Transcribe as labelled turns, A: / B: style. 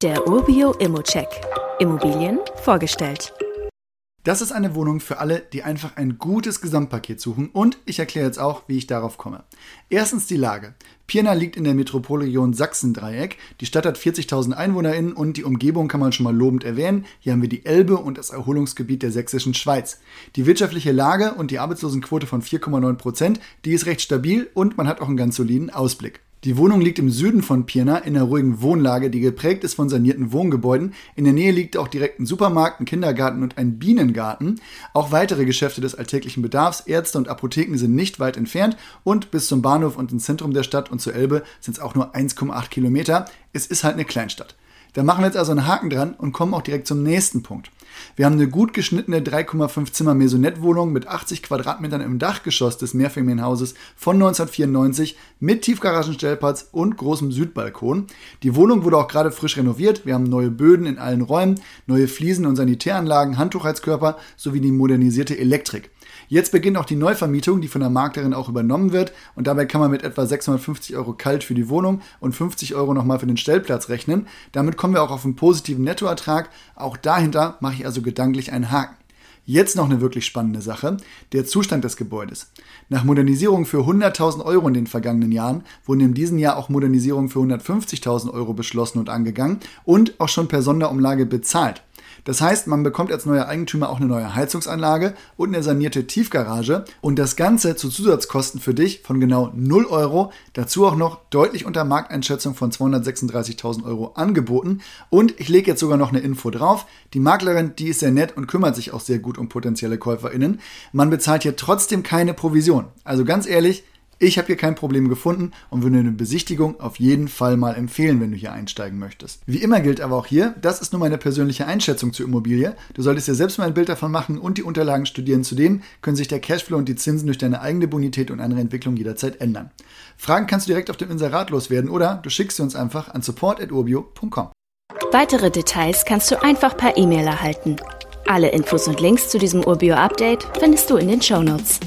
A: Der Urbio Immocheck. Immobilien vorgestellt.
B: Das ist eine Wohnung für alle, die einfach ein gutes Gesamtpaket suchen und ich erkläre jetzt auch, wie ich darauf komme. Erstens die Lage. Pirna liegt in der Metropolregion Sachsen-Dreieck. Die Stadt hat 40.000 EinwohnerInnen und die Umgebung kann man schon mal lobend erwähnen. Hier haben wir die Elbe und das Erholungsgebiet der sächsischen Schweiz. Die wirtschaftliche Lage und die Arbeitslosenquote von 4,9 Prozent, die ist recht stabil und man hat auch einen ganz soliden Ausblick. Die Wohnung liegt im Süden von Pirna in einer ruhigen Wohnlage, die geprägt ist von sanierten Wohngebäuden. In der Nähe liegt auch direkt ein Supermarkt, ein Kindergarten und ein Bienengarten. Auch weitere Geschäfte des alltäglichen Bedarfs, Ärzte und Apotheken sind nicht weit entfernt und bis zum Bahnhof und ins Zentrum der Stadt und zur Elbe sind es auch nur 1,8 Kilometer. Es ist halt eine Kleinstadt. Da machen wir jetzt also einen Haken dran und kommen auch direkt zum nächsten Punkt. Wir haben eine gut geschnittene 3,5 Zimmer Maisonette-Wohnung mit 80 Quadratmetern im Dachgeschoss des Mehrfamilienhauses von 1994 mit Tiefgaragenstellplatz und großem Südbalkon. Die Wohnung wurde auch gerade frisch renoviert. Wir haben neue Böden in allen Räumen, neue Fliesen und Sanitäranlagen, Handtuchheizkörper sowie die modernisierte Elektrik. Jetzt beginnt auch die Neuvermietung, die von der Maklerin auch übernommen wird und dabei kann man mit etwa 650 Euro kalt für die Wohnung und 50 Euro nochmal für den Stellplatz rechnen. Damit kommen wir auch auf einen positiven Nettoertrag. Auch dahinter mache ich also gedanklich einen Haken. Jetzt noch eine wirklich spannende Sache, der Zustand des Gebäudes. Nach Modernisierung für 100.000 Euro in den vergangenen Jahren wurden in diesem Jahr auch Modernisierungen für 150.000 Euro beschlossen und angegangen und auch schon per Sonderumlage bezahlt. Das heißt, man bekommt als neuer Eigentümer auch eine neue Heizungsanlage und eine sanierte Tiefgarage und das Ganze zu Zusatzkosten für dich von genau 0 Euro, dazu auch noch deutlich unter Markteinschätzung von 236.000 Euro angeboten und ich lege jetzt sogar noch eine Info drauf. Die Maklerin, die ist sehr nett und kümmert sich auch sehr gut um potenzielle KäuferInnen. Man bezahlt hier trotzdem keine Provision. Also ganz ehrlich, ich habe hier kein Problem gefunden und würde eine Besichtigung auf jeden Fall mal empfehlen, wenn du hier einsteigen möchtest. Wie immer gilt aber auch hier, das ist nur meine persönliche Einschätzung zur Immobilie. Du solltest dir selbst mal ein Bild davon machen und die Unterlagen studieren. Zudem können sich der Cashflow und die Zinsen durch deine eigene Bonität und andere Entwicklung jederzeit ändern. Fragen kannst du direkt auf dem Inserat loswerden oder du schickst sie uns einfach an support.urbio.com.
A: Weitere Details kannst du einfach per E-Mail erhalten. Alle Infos und Links zu diesem Urbio-Update findest du in den Show Notes.